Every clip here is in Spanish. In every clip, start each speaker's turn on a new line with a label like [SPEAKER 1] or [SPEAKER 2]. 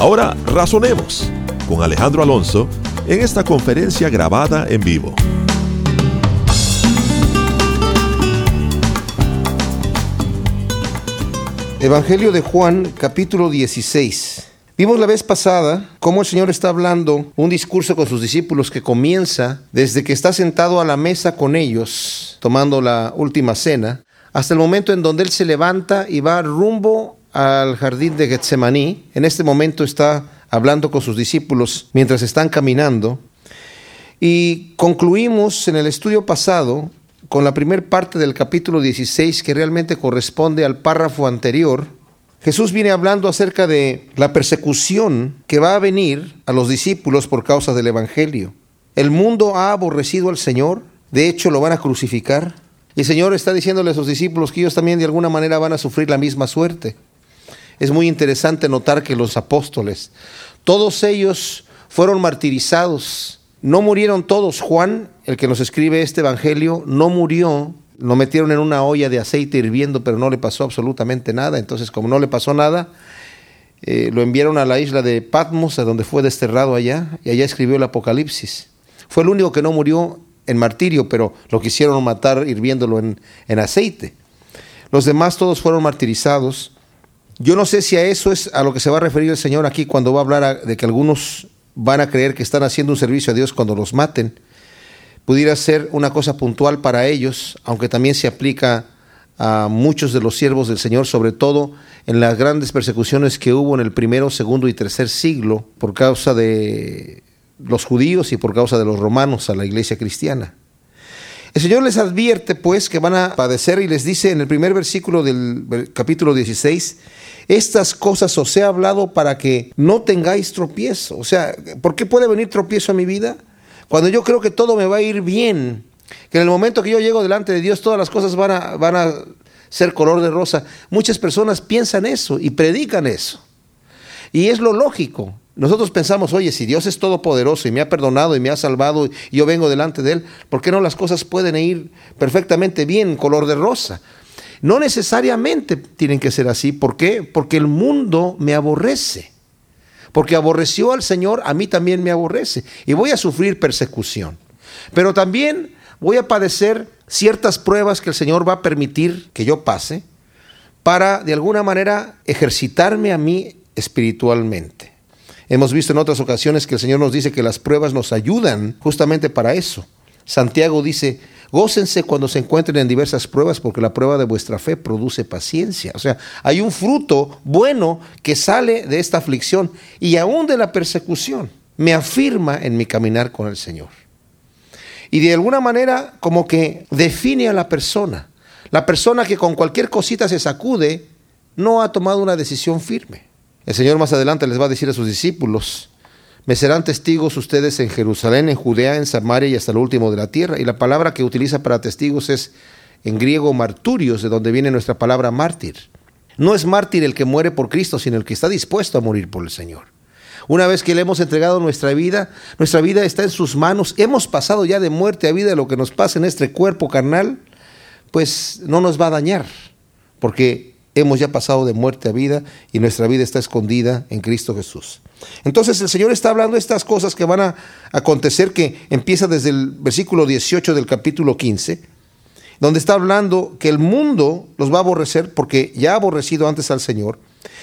[SPEAKER 1] Ahora razonemos con Alejandro Alonso en esta conferencia grabada en vivo.
[SPEAKER 2] Evangelio de Juan, capítulo 16. Vimos la vez pasada cómo el Señor está hablando un discurso con sus discípulos que comienza desde que está sentado a la mesa con ellos, tomando la última cena, hasta el momento en donde Él se levanta y va rumbo al jardín de Getsemaní. En este momento está hablando con sus discípulos mientras están caminando. Y concluimos en el estudio pasado con la primera parte del capítulo 16 que realmente corresponde al párrafo anterior. Jesús viene hablando acerca de la persecución que va a venir a los discípulos por causa del Evangelio. El mundo ha aborrecido al Señor, de hecho lo van a crucificar. Y el Señor está diciéndole a sus discípulos que ellos también de alguna manera van a sufrir la misma suerte es muy interesante notar que los apóstoles, todos ellos fueron martirizados. No murieron todos. Juan, el que nos escribe este Evangelio, no murió. Lo metieron en una olla de aceite hirviendo, pero no le pasó absolutamente nada. Entonces, como no le pasó nada, eh, lo enviaron a la isla de Patmos, a donde fue desterrado allá, y allá escribió el Apocalipsis. Fue el único que no murió en martirio, pero lo quisieron matar hirviéndolo en, en aceite. Los demás todos fueron martirizados. Yo no sé si a eso es a lo que se va a referir el Señor aquí cuando va a hablar de que algunos van a creer que están haciendo un servicio a Dios cuando los maten. Pudiera ser una cosa puntual para ellos, aunque también se aplica a muchos de los siervos del Señor, sobre todo en las grandes persecuciones que hubo en el primero, segundo y tercer siglo por causa de los judíos y por causa de los romanos a la iglesia cristiana. El Señor les advierte pues que van a padecer y les dice en el primer versículo del capítulo 16, estas cosas os he hablado para que no tengáis tropiezo. O sea, ¿por qué puede venir tropiezo a mi vida? Cuando yo creo que todo me va a ir bien, que en el momento que yo llego delante de Dios todas las cosas van a, ser color de rosa. Muchas personas piensan eso y predican eso. Y es lo lógico. Nosotros pensamos, oye, si Dios es todopoderoso y me ha perdonado y me ha salvado y yo vengo delante de Él, ¿por qué no las cosas pueden ir perfectamente bien, color de rosa? No necesariamente tienen que ser así. ¿Por qué? Porque el mundo me aborrece. Porque aborreció al Señor, a mí también me aborrece. Y voy a sufrir persecución. Pero también voy a padecer ciertas pruebas que el Señor va a permitir que yo pase para de alguna manera ejercitarme a mí espiritualmente. Hemos visto en otras ocasiones que el Señor nos dice que las pruebas nos ayudan justamente para eso. Santiago dice, gócense cuando se encuentren en diversas pruebas, porque la prueba de vuestra fe produce paciencia. O sea, hay un fruto bueno que sale de esta aflicción y aún de la persecución. Me afirma en mi caminar con el Señor. Y de alguna manera como que define a la persona. La persona que con cualquier cosita se sacude no ha tomado una decisión firme. El Señor más adelante les va a decir a sus discípulos, me serán testigos ustedes en Jerusalén, en Judea, en Samaria y hasta el último de la tierra. Y la palabra que utiliza para testigos es en griego marturios, de donde viene nuestra palabra mártir. No es mártir el que muere por Cristo, sino el que está dispuesto a morir por el Señor. Una vez que le hemos entregado nuestra vida, nuestra vida está en sus manos. Hemos pasado ya de muerte a vida lo que nos pasa en este cuerpo carnal, pues no nos va a dañar, porque hemos ya pasado de muerte a vida y nuestra vida está escondida en Cristo Jesús. Entonces el Señor está hablando de estas cosas que van a acontecer, que empieza desde el versículo 18 del capítulo 15, donde está hablando que el mundo los va a aborrecer porque ya ha aborrecido antes al Señor.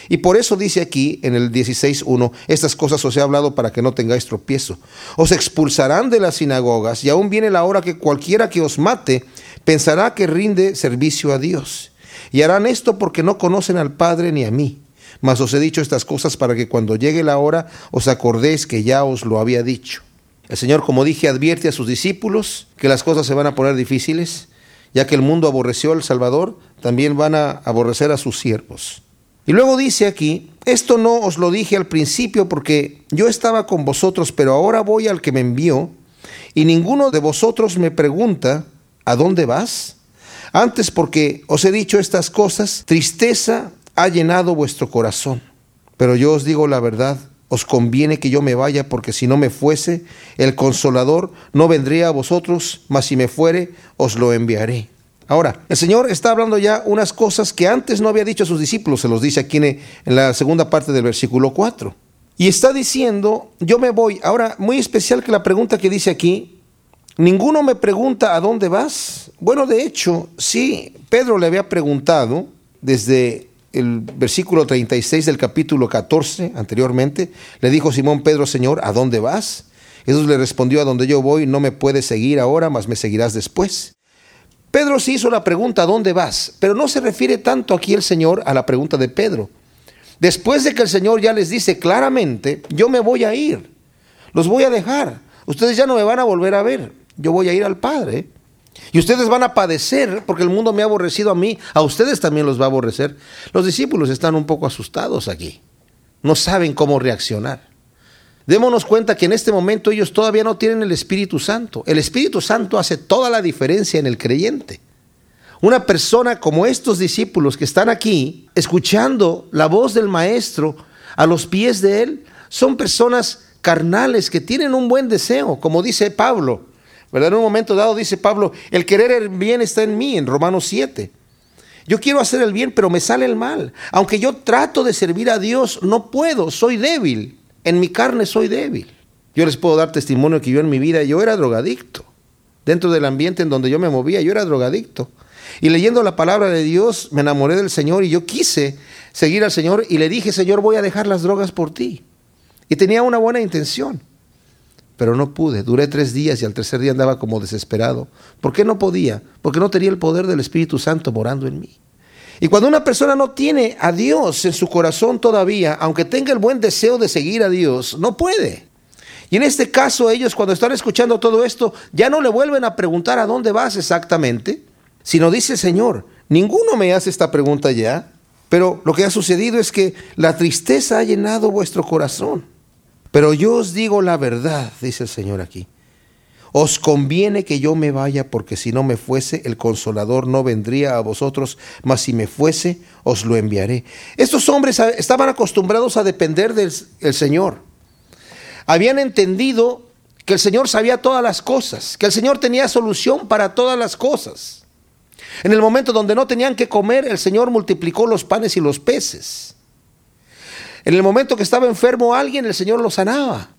[SPEAKER 2] Y por eso dice aquí en el 16.1, estas cosas os he hablado para que no tengáis tropiezo. Os expulsarán de las sinagogas y aún viene la hora que cualquiera que os mate pensará que rinde servicio a Dios. Y harán esto porque no conocen al Padre ni a mí. Mas os he dicho estas cosas para que cuando llegue la hora os acordéis que ya os lo había dicho. El Señor, como dije, advierte a sus discípulos que las cosas se van a poner difíciles, ya que el mundo aborreció al Salvador, también van a aborrecer a sus siervos. Y luego dice aquí, esto no os lo dije al principio porque yo estaba con vosotros, pero ahora voy al que me envió, y ninguno de vosotros me pregunta, ¿a dónde vas? Antes porque os he dicho estas cosas, tristeza ha llenado vuestro corazón. Pero yo os digo la verdad, os conviene que yo me vaya, porque si no me fuese, el consolador no vendría a vosotros, mas si me fuere, os lo enviaré. Ahora, el Señor está hablando ya unas cosas que antes no había dicho a sus discípulos, se los dice aquí en la segunda parte del versículo 4. Y está diciendo, yo me voy. Ahora, muy especial que la pregunta que dice aquí, ninguno me pregunta a dónde vas. Bueno, de hecho, sí, Pedro le había preguntado desde el versículo 36 del capítulo 14 anteriormente, le dijo Simón Pedro, Señor, ¿a dónde vas? Jesús le respondió, a donde yo voy no me puedes seguir ahora, mas me seguirás después. Pedro sí hizo la pregunta, ¿a dónde vas? Pero no se refiere tanto aquí el Señor a la pregunta de Pedro. Después de que el Señor ya les dice claramente, yo me voy a ir, los voy a dejar, ustedes ya no me van a volver a ver, yo voy a ir al Padre. Y ustedes van a padecer porque el mundo me ha aborrecido a mí, a ustedes también los va a aborrecer. Los discípulos están un poco asustados aquí, no saben cómo reaccionar. Démonos cuenta que en este momento ellos todavía no tienen el Espíritu Santo. El Espíritu Santo hace toda la diferencia en el creyente. Una persona como estos discípulos que están aquí, escuchando la voz del Maestro a los pies de Él, son personas carnales que tienen un buen deseo, como dice Pablo. ¿Verdad? En un momento dado dice Pablo, el querer el bien está en mí, en Romanos 7. Yo quiero hacer el bien, pero me sale el mal. Aunque yo trato de servir a Dios, no puedo, soy débil. En mi carne soy débil. Yo les puedo dar testimonio que yo en mi vida yo era drogadicto. Dentro del ambiente en donde yo me movía, yo era drogadicto. Y leyendo la palabra de Dios, me enamoré del Señor y yo quise seguir al Señor y le dije, Señor, voy a dejar las drogas por ti. Y tenía una buena intención, pero no pude. Duré tres días y al tercer día andaba como desesperado. ¿Por qué no podía? Porque no tenía el poder del Espíritu Santo morando en mí. Y cuando una persona no tiene a Dios en su corazón todavía, aunque tenga el buen deseo de seguir a Dios, no puede. Y en este caso ellos cuando están escuchando todo esto, ya no le vuelven a preguntar a dónde vas exactamente, sino dice Señor, ninguno me hace esta pregunta ya, pero lo que ha sucedido es que la tristeza ha llenado vuestro corazón. Pero yo os digo la verdad, dice el Señor aquí. Os conviene que yo me vaya, porque si no me fuese, el consolador no vendría a vosotros, mas si me fuese, os lo enviaré. Estos hombres estaban acostumbrados a depender del Señor. Habían entendido que el Señor sabía todas las cosas, que el Señor tenía solución para todas las cosas. En el momento donde no tenían que comer, el Señor multiplicó los panes y los peces. En el momento que estaba enfermo alguien, el Señor lo sanaba.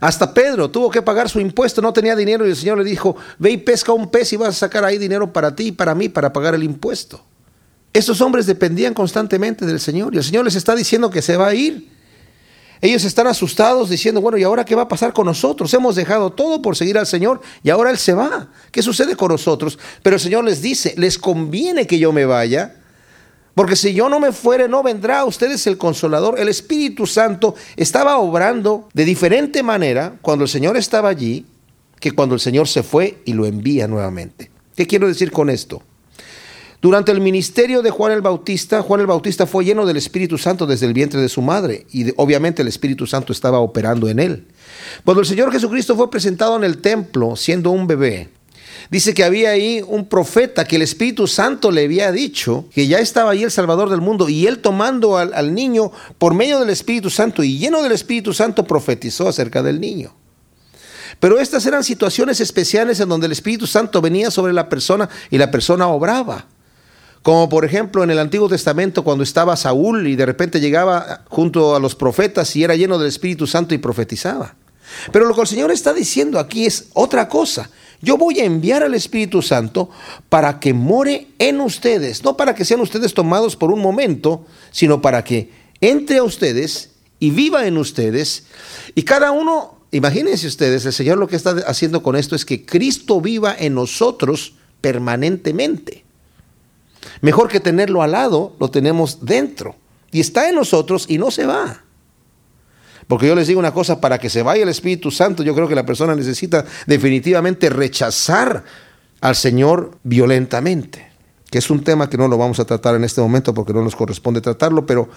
[SPEAKER 2] Hasta Pedro tuvo que pagar su impuesto, no tenía dinero y el Señor le dijo, ve y pesca un pez y vas a sacar ahí dinero para ti y para mí para pagar el impuesto. Estos hombres dependían constantemente del Señor y el Señor les está diciendo que se va a ir. Ellos están asustados diciendo, bueno, ¿y ahora qué va a pasar con nosotros? Hemos dejado todo por seguir al Señor y ahora Él se va. ¿Qué sucede con nosotros? Pero el Señor les dice, les conviene que yo me vaya porque si yo no me fuere, no vendrá a ustedes el consolador. El Espíritu Santo estaba obrando de diferente manera cuando el Señor estaba allí que cuando el Señor se fue y lo envía nuevamente. ¿Qué quiero decir con esto? Durante el ministerio de Juan el Bautista, Juan el Bautista fue lleno del Espíritu Santo desde el vientre de su madre y obviamente el Espíritu Santo estaba operando en él. Cuando el Señor Jesucristo fue presentado en el templo siendo un bebé, Dice que había ahí un profeta que el Espíritu Santo le había dicho que ya estaba ahí el Salvador del mundo y él tomando al, niño por medio del Espíritu Santo y lleno del Espíritu Santo profetizó acerca del niño. Pero estas eran situaciones especiales en donde el Espíritu Santo venía sobre la persona y la persona obraba. Como por ejemplo en el Antiguo Testamento cuando estaba Saúl y de repente llegaba junto a los profetas y era lleno del Espíritu Santo y profetizaba. Pero lo que el Señor está diciendo aquí es otra cosa. Yo voy a enviar al Espíritu Santo para que more en ustedes, no para que sean ustedes tomados por un momento, sino para que entre a ustedes y viva en ustedes. Y cada uno, imagínense ustedes, el Señor lo que está haciendo con esto es que Cristo viva en nosotros permanentemente. Mejor que tenerlo al lado, lo tenemos dentro. Y está en nosotros y no se va. Porque yo les digo una cosa, para que se vaya el Espíritu Santo, yo creo que la persona necesita definitivamente rechazar al Señor violentamente, que es un tema que no lo vamos a tratar en este momento porque no nos corresponde tratarlo, pero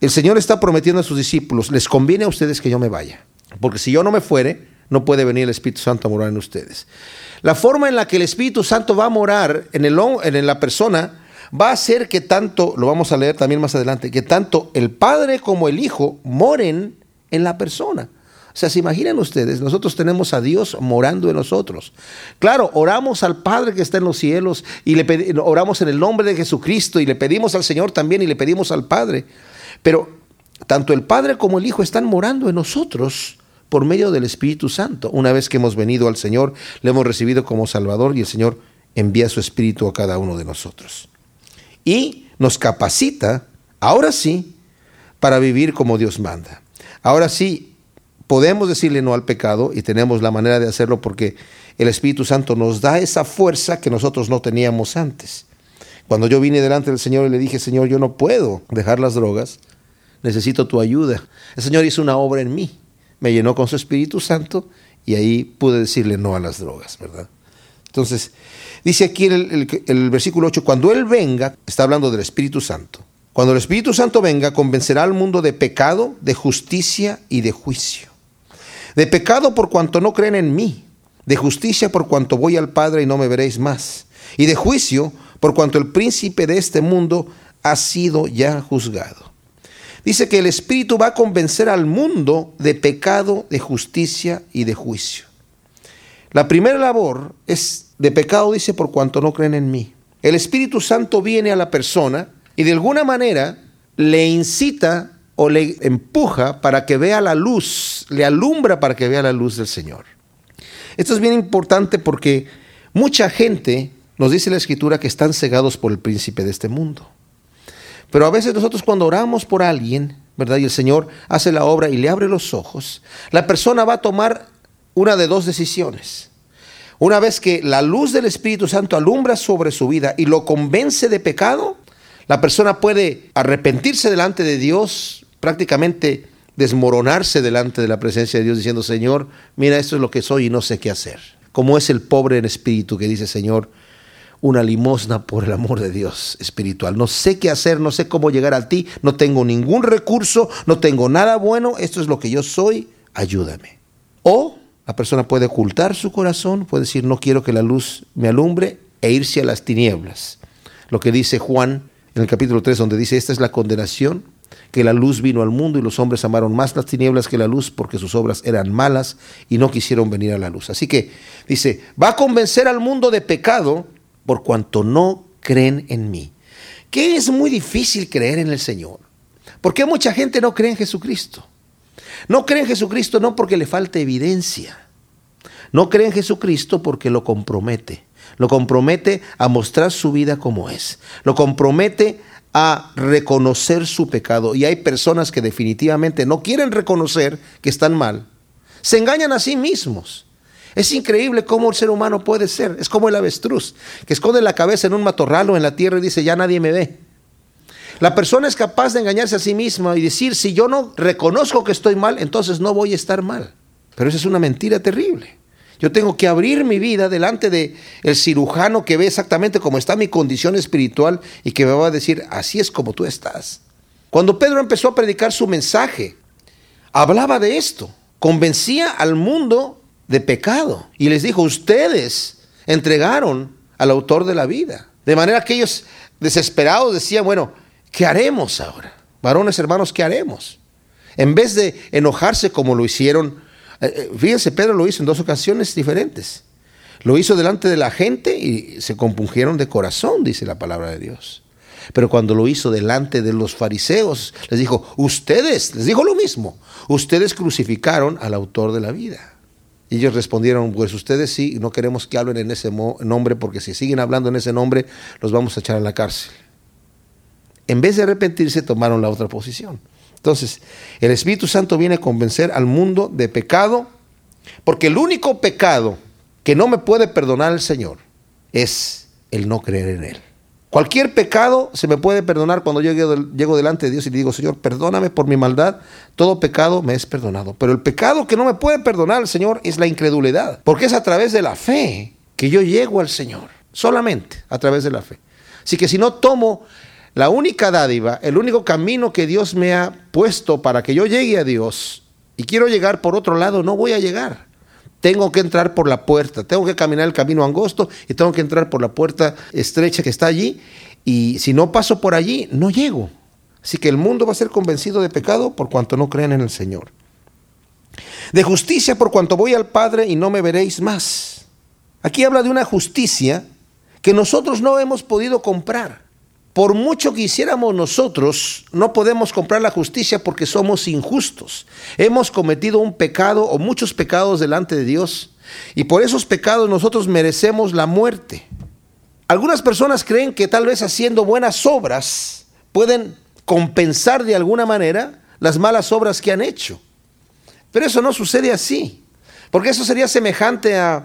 [SPEAKER 2] el Señor está prometiendo a sus discípulos, les conviene a ustedes que yo me vaya, porque si yo no me fuere, no puede venir el Espíritu Santo a morar en ustedes. La forma en la que el Espíritu Santo va a morar en, el, en la persona va a hacer que tanto, lo vamos a leer también más adelante, que tanto el Padre como el Hijo moren en la persona. O sea, se imaginan ustedes, nosotros tenemos a Dios morando en nosotros. Claro, oramos al Padre que está en los cielos y le oramos en el nombre de Jesucristo y le pedimos al Señor también y le pedimos al Padre. Pero tanto el Padre como el Hijo están morando en nosotros por medio del Espíritu Santo. Una vez que hemos venido al Señor, le hemos recibido como Salvador y el Señor envía su Espíritu a cada uno de nosotros. Y nos capacita, ahora sí, para vivir como Dios manda. Ahora sí, podemos decirle no al pecado y tenemos la manera de hacerlo porque el Espíritu Santo nos da esa fuerza que nosotros no teníamos antes. Cuando yo vine delante del Señor y le dije, Señor, yo no puedo dejar las drogas, necesito tu ayuda. El Señor hizo una obra en mí, me llenó con su Espíritu Santo y ahí pude decirle no a las drogas, ¿verdad? Entonces, dice aquí el, el versículo 8, cuando Él venga, está hablando del Espíritu Santo, cuando el Espíritu Santo venga, convencerá al mundo de pecado, de justicia y de juicio de pecado por cuanto no creen en mí, de justicia por cuanto voy al Padre y no me veréis más, y de juicio por cuanto el príncipe de este mundo ha sido ya juzgado. Dice que el Espíritu va a convencer al mundo de pecado, de justicia y de juicio. La primera labor es de pecado, dice, por cuanto no creen en mí. El Espíritu Santo viene a la persona y de alguna manera le incita o le empuja para que vea la luz, le alumbra para que vea la luz del Señor. Esto es bien importante porque mucha gente, nos dice la Escritura, que están cegados por el príncipe de este mundo. Pero a veces nosotros cuando oramos por alguien, ¿verdad? Y el Señor hace la obra y le abre los ojos, la persona va a tomar una de dos decisiones. Una vez que la luz del Espíritu Santo alumbra sobre su vida y lo convence de pecado, la persona puede arrepentirse delante de Dios, prácticamente desmoronarse delante de la presencia de Dios diciendo, Señor, mira, esto es lo que soy y no sé qué hacer. Como es el pobre en espíritu que dice, Señor, una limosna por el amor de Dios espiritual. No sé qué hacer, no sé cómo llegar a ti, no tengo ningún recurso, no tengo nada bueno, esto es lo que yo soy, ayúdame. O la persona puede ocultar su corazón, puede decir, no quiero que la luz me alumbre e irse a las tinieblas. Lo que dice Juan en el capítulo 3, donde dice, esta es la condenación, que la luz vino al mundo y los hombres amaron más las tinieblas que la luz porque sus obras eran malas y no quisieron venir a la luz. Así que dice, va a convencer al mundo de pecado por cuanto no creen en mí. Que es muy difícil creer en el Señor. ¿Por qué mucha gente no cree en Jesucristo? No cree en Jesucristo no porque le falte evidencia. No cree en Jesucristo porque lo compromete. Lo compromete a mostrar su vida como es. Lo compromete a reconocer su pecado. Y hay personas que definitivamente no quieren reconocer que están mal. Se engañan a sí mismos. Es increíble cómo el ser humano puede ser. Es como el avestruz, que esconde la cabeza en un matorral o en la tierra y dice, ya nadie me ve. La persona es capaz de engañarse a sí misma y decir, si yo no reconozco que estoy mal, entonces no voy a estar mal. Pero esa es una mentira terrible. Yo tengo que abrir mi vida delante de el cirujano que ve exactamente cómo está mi condición espiritual y que me va a decir, así es como tú estás. Cuando Pedro empezó a predicar su mensaje, hablaba de esto, convencía al mundo de pecado y les dijo, ustedes entregaron al autor de la vida. De manera que ellos desesperados decían, bueno, ¿qué haremos ahora? Varones hermanos, ¿qué haremos? En vez de enojarse como lo hicieron eh, eh, fíjense, Pedro lo hizo en dos ocasiones diferentes. Lo hizo delante de la gente y se compungieron de corazón, dice la palabra de Dios. Pero cuando lo hizo delante de los fariseos, les dijo, ustedes, les dijo lo mismo, ustedes crucificaron al autor de la vida. Y ellos respondieron, pues ustedes sí, no queremos que hablen en ese nombre, porque si siguen hablando en ese nombre, los vamos a echar a la cárcel. En vez de arrepentirse, tomaron la otra posición. Entonces, el Espíritu Santo viene a convencer al mundo de pecado, porque el único pecado que no me puede perdonar el Señor es el no creer en Él. Cualquier pecado se me puede perdonar cuando yo llego, delante de Dios y le digo, Señor, perdóname por mi maldad. Todo pecado me es perdonado. Pero el pecado que no me puede perdonar el Señor es la incredulidad. Porque es a través de la fe que yo llego al Señor. Solamente a través de la fe. Así que si no tomo la única dádiva, el único camino que Dios me ha puesto para que yo llegue a Dios y quiero llegar por otro lado, no voy a llegar. Tengo que entrar por la puerta, tengo que caminar el camino angosto y tengo que entrar por la puerta estrecha que está allí. Y si no paso por allí, no llego. Así que el mundo va a ser convencido de pecado por cuanto no crean en el Señor. De justicia por cuanto voy al Padre y no me veréis más. Aquí habla de una justicia que nosotros no hemos podido comprar. Por mucho que hiciéramos nosotros, no podemos comprar la justicia porque somos injustos. Hemos cometido un pecado o muchos pecados delante de Dios y por esos pecados nosotros merecemos la muerte. Algunas personas creen que tal vez haciendo buenas obras pueden compensar de alguna manera las malas obras que han hecho. Pero eso no sucede así, porque eso sería semejante a,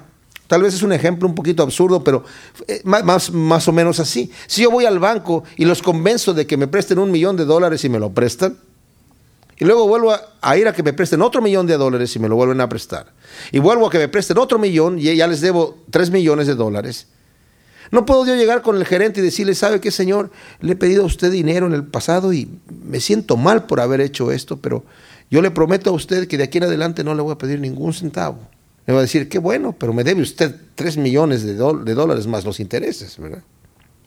[SPEAKER 2] tal vez es un ejemplo un poquito absurdo, pero eh, más, más o menos así. Si yo voy al banco y los convenzo de que me presten un millón de dólares y me lo prestan, y luego vuelvo a, ir a que me presten otro millón de dólares y me lo vuelven a prestar, y vuelvo a que me presten otro millón y ya les debo tres millones de dólares, no puedo yo llegar con el gerente y decirle, ¿sabe qué, señor? Le he pedido a usted dinero en el pasado y me siento mal por haber hecho esto, pero yo le prometo a usted que de aquí en adelante no le voy a pedir ningún centavo. Le voy a decir, qué bueno, pero me debe usted tres millones de, de dólares más los intereses, ¿verdad?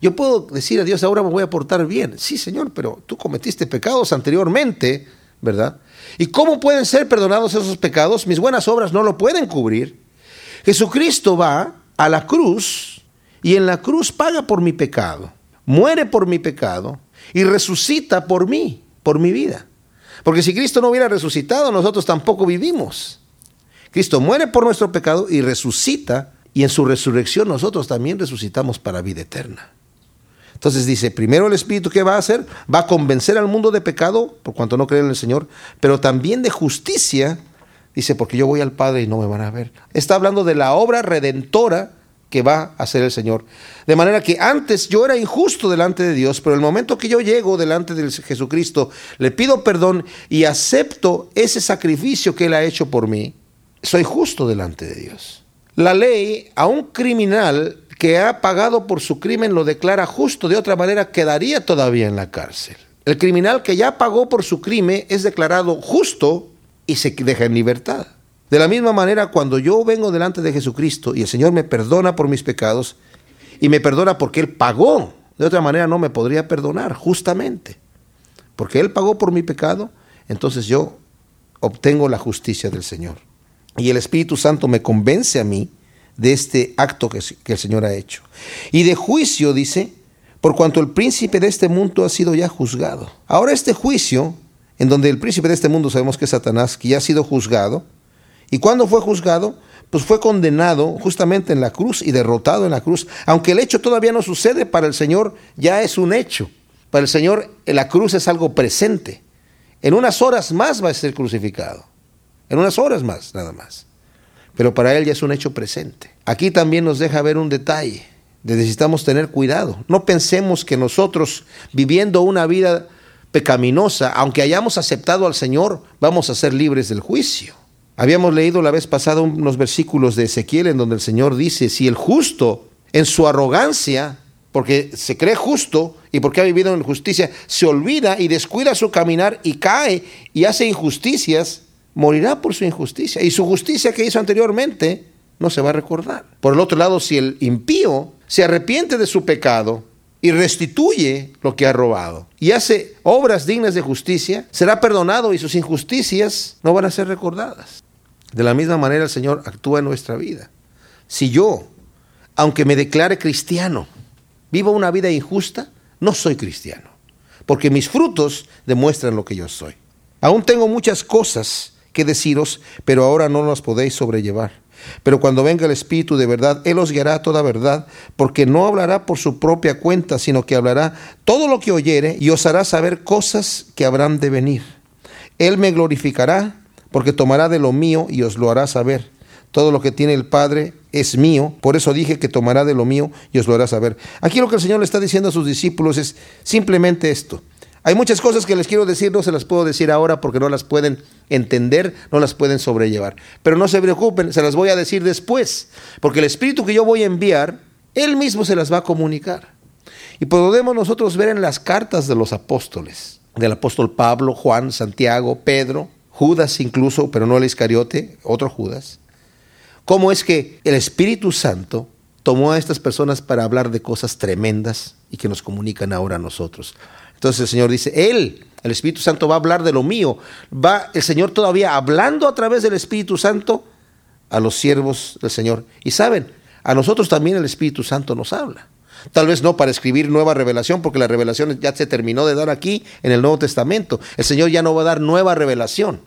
[SPEAKER 2] Yo puedo decir a Dios, ahora me voy a portar bien. Sí, Señor, pero tú cometiste pecados anteriormente, ¿verdad? ¿Y cómo pueden ser perdonados esos pecados? Mis buenas obras no lo pueden cubrir. Jesucristo va a la cruz y en la cruz paga por mi pecado, muere por mi pecado y resucita por mí, por mi vida. Porque si Cristo no hubiera resucitado, nosotros tampoco vivimos. Cristo muere por nuestro pecado y resucita, y en su resurrección nosotros también resucitamos para vida eterna. Entonces dice, primero el Espíritu, ¿qué va a hacer? Va a convencer al mundo de pecado, por cuanto no creen en el Señor, pero también de justicia, dice, porque yo voy al Padre y no me van a ver. Está hablando de la obra redentora que va a hacer el Señor. De manera que antes yo era injusto delante de Dios, pero el momento que yo llego delante de Jesucristo, le pido perdón y acepto ese sacrificio que Él ha hecho por mí, soy justo delante de Dios. La ley a un criminal que ha pagado por su crimen lo declara justo, de otra manera quedaría todavía en la cárcel. El criminal que ya pagó por su crimen es declarado justo y se deja en libertad. De la misma manera, cuando yo vengo delante de Jesucristo y el Señor me perdona por mis pecados y me perdona porque Él pagó, de otra manera no me podría perdonar, justamente. Porque Él pagó por mi pecado, entonces yo obtengo la justicia del Señor. Y el Espíritu Santo me convence a mí de este acto que, el Señor ha hecho. Y de juicio, dice, por cuanto el príncipe de este mundo ha sido ya juzgado. Ahora este juicio, en donde el príncipe de este mundo sabemos que es Satanás, que ya ha sido juzgado, ¿Y cuando fue juzgado? Pues fue condenado justamente en la cruz y derrotado en la cruz. Aunque el hecho todavía no sucede, para el Señor ya es un hecho. Para el Señor la cruz es algo presente. En unas horas más va a ser crucificado. En unas horas más, nada más. Pero para Él ya es un hecho presente. Aquí también nos deja ver un detalle. necesitamos tener cuidado. No pensemos que nosotros, viviendo una vida pecaminosa, aunque hayamos aceptado al Señor, vamos a ser libres del juicio. Habíamos leído la vez pasada unos versículos de Ezequiel en donde el Señor dice, si el justo en su arrogancia, porque se cree justo y porque ha vivido en justicia, se olvida y descuida su caminar y cae y hace injusticias, morirá por su injusticia. Y su justicia que hizo anteriormente no se va a recordar. Por el otro lado, si el impío se arrepiente de su pecado y restituye lo que ha robado y hace obras dignas de justicia, será perdonado y sus injusticias no van a ser recordadas. De la misma manera el Señor actúa en nuestra vida. Si yo, aunque me declare cristiano, vivo una vida injusta, no soy cristiano, porque mis frutos demuestran lo que yo soy. Aún tengo muchas cosas que deciros, pero ahora no las podéis sobrellevar. Pero cuando venga el Espíritu de verdad, Él os guiará toda verdad, porque no hablará por su propia cuenta, sino que hablará todo lo que oyere y os hará saber cosas que habrán de venir. Él me glorificará, porque tomará de lo mío y os lo hará saber. Todo lo que tiene el Padre es mío, por eso dije que tomará de lo mío y os lo hará saber. Aquí lo que el Señor le está diciendo a sus discípulos es simplemente esto. Hay muchas cosas que les quiero decir, no se las puedo decir ahora porque no las pueden entender, no las pueden sobrellevar. Pero no se preocupen, se las voy a decir después, porque el Espíritu que yo voy a enviar, Él mismo se las va a comunicar. Y podemos nosotros ver en las cartas de los apóstoles, del apóstol Pablo, Juan, Santiago, Pedro, Judas incluso, pero no el Iscariote, otro Judas, cómo es que el Espíritu Santo tomó a estas personas para hablar de cosas tremendas y que nos comunican ahora a nosotros. Entonces el Señor dice, Él, el Espíritu Santo va a hablar de lo mío. Va el Señor todavía hablando a través del Espíritu Santo a los siervos del Señor. Y saben, a nosotros también el Espíritu Santo nos habla. Tal vez no para escribir nueva revelación, porque la revelación ya se terminó de dar aquí en el Nuevo Testamento. El Señor ya no va a dar nueva revelación.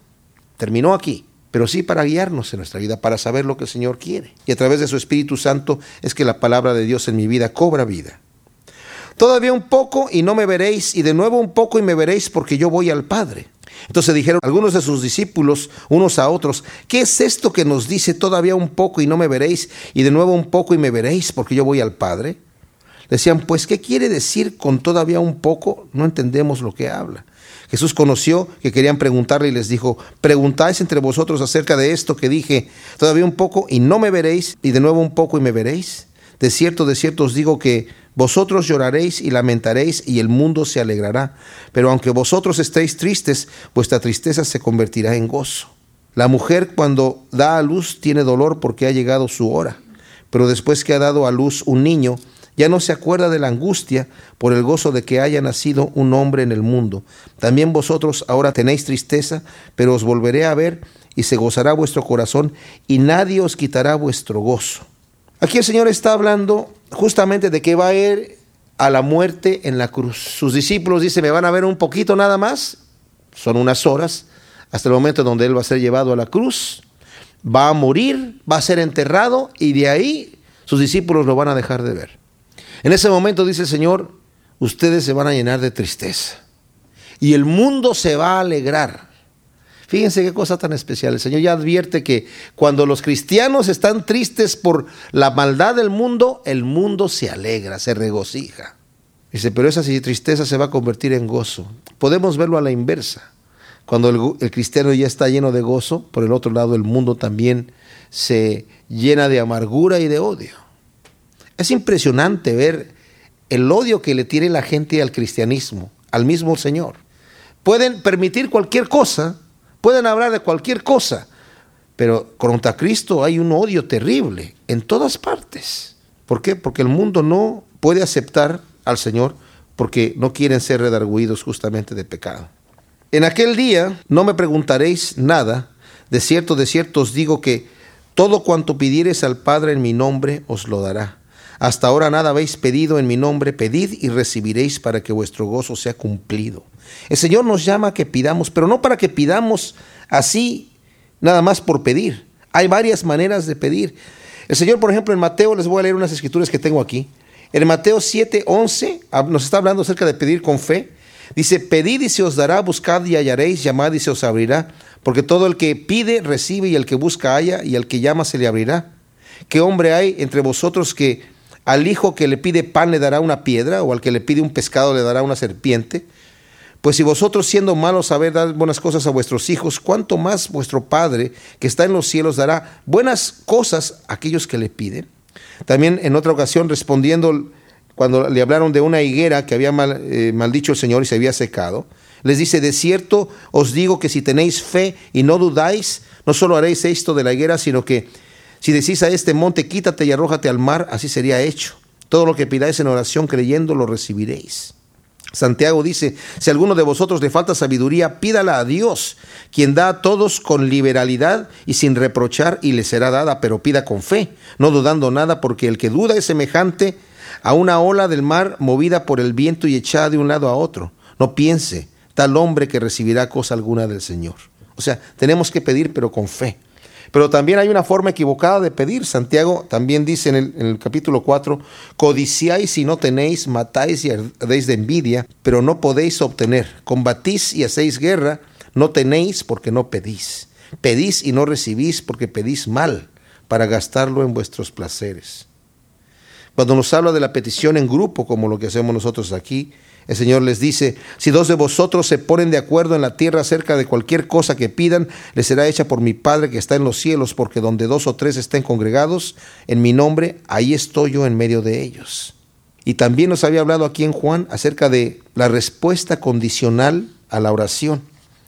[SPEAKER 2] Terminó aquí pero sí para guiarnos en nuestra vida, para saber lo que el Señor quiere. Y a través de su Espíritu Santo es que la palabra de Dios en mi vida cobra vida. Todavía un poco y no me veréis, y de nuevo un poco y me veréis porque yo voy al Padre. Entonces dijeron algunos de sus discípulos unos a otros, ¿qué es esto que nos dice todavía un poco y no me veréis, y de nuevo un poco y me veréis porque yo voy al Padre? Decían, pues, ¿qué quiere decir con todavía un poco? No entendemos lo que habla. Jesús conoció que querían preguntarle y les dijo, preguntáis entre vosotros acerca de esto que dije, todavía un poco y no me veréis, y de nuevo un poco y me veréis. De cierto, de cierto os digo que vosotros lloraréis y lamentaréis y el mundo se alegrará. Pero aunque vosotros estéis tristes, vuestra tristeza se convertirá en gozo. La mujer cuando da a luz tiene dolor porque ha llegado su hora. Pero después que ha dado a luz un niño, ya no se acuerda de la angustia por el gozo de que haya nacido un hombre en el mundo. También vosotros ahora tenéis tristeza, pero os volveré a ver y se gozará vuestro corazón y nadie os quitará vuestro gozo. Aquí el Señor está hablando justamente de que va a ir a la muerte en la cruz. Sus discípulos dicen, me van a ver un poquito nada más, son unas horas, hasta el momento donde Él va a ser llevado a la cruz, va a morir, va a ser enterrado y de ahí sus discípulos lo van a dejar de ver. En ese momento dice el Señor, ustedes se van a llenar de tristeza y el mundo se va a alegrar. Fíjense qué cosa tan especial. El Señor ya advierte que cuando los cristianos están tristes por la maldad del mundo, el mundo se alegra, se regocija. Dice, pero esa tristeza se va a convertir en gozo. Podemos verlo a la inversa. Cuando el, cristiano ya está lleno de gozo, por el otro lado el mundo también se llena de amargura y de odio. Es impresionante ver el odio que le tiene la gente al cristianismo, al mismo Señor. Pueden permitir cualquier cosa, pueden hablar de cualquier cosa, pero contra Cristo hay un odio terrible en todas partes. ¿Por qué? Porque el mundo no puede aceptar al Señor porque no quieren ser redarguidos justamente de pecado. En aquel día no me preguntaréis nada, de cierto, de cierto os digo que todo cuanto pidiereis al Padre en mi nombre os lo dará. Hasta ahora nada habéis pedido en mi nombre, pedid y recibiréis para que vuestro gozo sea cumplido. El Señor nos llama a que pidamos, pero no para que pidamos así, nada más por pedir. Hay varias maneras de pedir. El Señor, por ejemplo, en Mateo, les voy a leer unas escrituras que tengo aquí. En Mateo 7, 11, ah, nos está hablando acerca de pedir con fe. Dice, pedid y se os dará, buscad y hallaréis, llamad y se os abrirá, porque todo el que pide recibe y el que busca halla y al que llama se le abrirá. ¿Qué hombre hay entre vosotros que al hijo que le pide pan le dará una piedra, o al que le pide un pescado le dará una serpiente. Pues si vosotros siendo malos sabéis dar buenas cosas a vuestros hijos, ¿cuánto más vuestro Padre que está en los cielos dará buenas cosas a aquellos que le piden? También en otra ocasión respondiendo cuando le hablaron de una higuera que había eh, maldicho el Señor y se había secado, les dice, de cierto os digo que si tenéis fe y no dudáis, no solo haréis esto de la higuera, sino que si decís a este monte, quítate y arrójate al mar, así sería hecho. Todo lo que pidáis en oración creyendo, lo recibiréis. Santiago dice, si alguno de vosotros le falta sabiduría, pídala a Dios, quien da a todos con liberalidad y sin reprochar, y le será dada, pero pida con fe, no dudando nada, porque el que duda es semejante a una ola del mar movida por el viento y echada de un lado a otro. No piense tal hombre que recibirá cosa alguna del Señor. O sea, tenemos que pedir, pero con fe. Pero también hay una forma equivocada de pedir. Santiago también dice en el, capítulo 4, codiciáis y no tenéis, matáis y ardéis de envidia, pero no podéis obtener. Combatís y hacéis guerra, no tenéis porque no pedís. Pedís y no recibís porque pedís mal, para gastarlo en vuestros placeres. Cuando nos habla de la petición en grupo, como lo que hacemos nosotros aquí, el Señor les dice, si dos de vosotros se ponen de acuerdo en la tierra acerca de cualquier cosa que pidan, les será hecha por mi Padre que está en los cielos, porque donde dos o tres estén congregados en mi nombre, ahí estoy yo en medio de ellos. Y también nos había hablado aquí en Juan acerca de la respuesta condicional a la oración.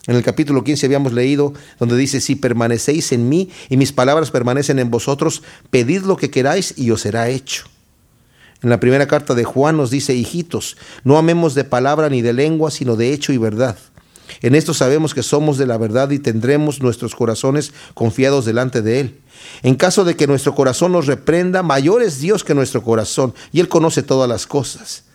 [SPEAKER 2] En el capítulo 15 habíamos leído donde dice, si permanecéis en mí y mis palabras permanecen en vosotros, pedid lo que queráis y os será hecho. En la primera carta de Juan nos dice, hijitos, no amemos de palabra ni de lengua, sino de hecho y verdad. En esto sabemos que somos de la verdad y tendremos nuestros corazones confiados delante de Él. En caso de que nuestro corazón nos reprenda, mayor es Dios que nuestro corazón, y Él conoce todas las cosas.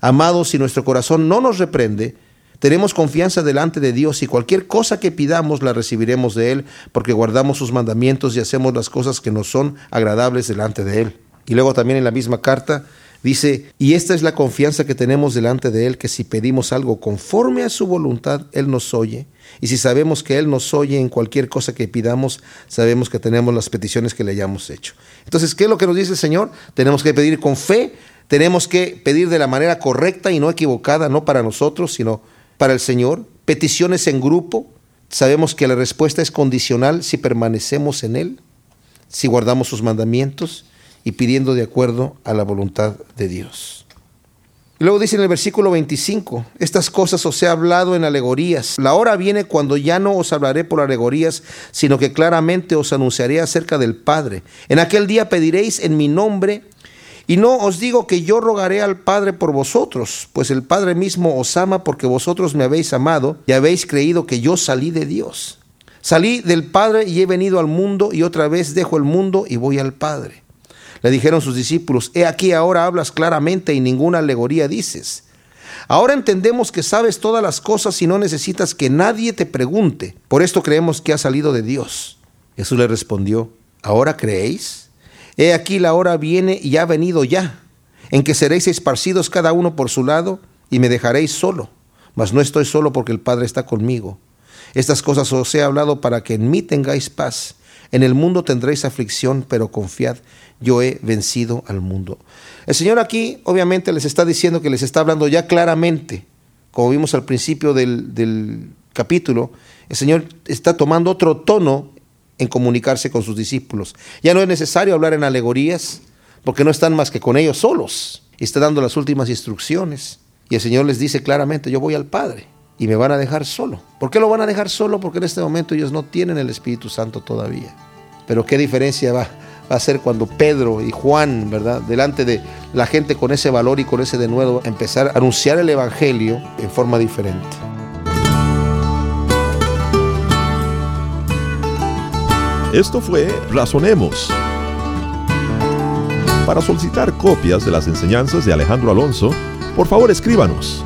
[SPEAKER 2] Amados, si nuestro corazón no nos reprende, tenemos confianza delante de Dios y cualquier cosa que pidamos la recibiremos de Él, porque guardamos sus mandamientos y hacemos las cosas que nos son agradables delante de Él. Y luego también en la misma carta Dice, y esta es la confianza que tenemos delante de Él, que si pedimos algo conforme a su voluntad, Él nos oye. Y si sabemos que Él nos oye en cualquier cosa que pidamos, sabemos que tenemos las peticiones que le hayamos hecho. Entonces, ¿qué es lo que nos dice el Señor? Tenemos que pedir con fe, tenemos que pedir de la manera correcta y no equivocada, no para nosotros, sino para el Señor. Peticiones en grupo, sabemos que la respuesta es condicional si permanecemos en Él, si guardamos sus mandamientos y pidiendo de acuerdo a la voluntad de Dios. luego dice en el versículo 25, estas cosas os he hablado en alegorías. La hora viene cuando ya no os hablaré por alegorías, sino que claramente os anunciaré acerca del Padre. En aquel día pediréis en mi nombre, y no os digo que yo rogaré al Padre por vosotros, pues el Padre mismo os ama porque vosotros me habéis amado y habéis creído que yo salí de Dios. Salí del Padre y he venido al mundo y otra vez dejo el mundo y voy al Padre. Le dijeron sus discípulos, he aquí ahora hablas claramente y ninguna alegoría dices. Ahora entendemos que sabes todas las cosas y no necesitas que nadie te pregunte. Por esto creemos que ha salido de Dios. Jesús le respondió, ¿ahora creéis? He aquí la hora viene y ha venido ya, en que seréis esparcidos cada uno por su lado y me dejaréis solo. Mas no estoy solo porque el Padre está conmigo. Estas cosas os he hablado para que en mí tengáis paz. En el mundo tendréis aflicción, pero confiad, yo he vencido al mundo. El Señor aquí obviamente les está diciendo que les está hablando ya claramente, como vimos al principio del, capítulo, el Señor está tomando otro tono en comunicarse con sus discípulos. Ya no es necesario hablar en alegorías, porque no están más que con ellos solos. Está dando las últimas instrucciones. Y el Señor les dice claramente, yo voy al Padre y me van a dejar solo. ¿Por qué lo van a dejar solo? Porque en este momento ellos no tienen el Espíritu Santo todavía. Pero qué diferencia va, a ser cuando Pedro y Juan, ¿verdad? Delante de la gente con ese valor y con ese denuedo, empezar a anunciar el Evangelio en forma diferente.
[SPEAKER 1] Esto fue Razonemos. Para solicitar copias de las enseñanzas de Alejandro Alonso, por favor escríbanos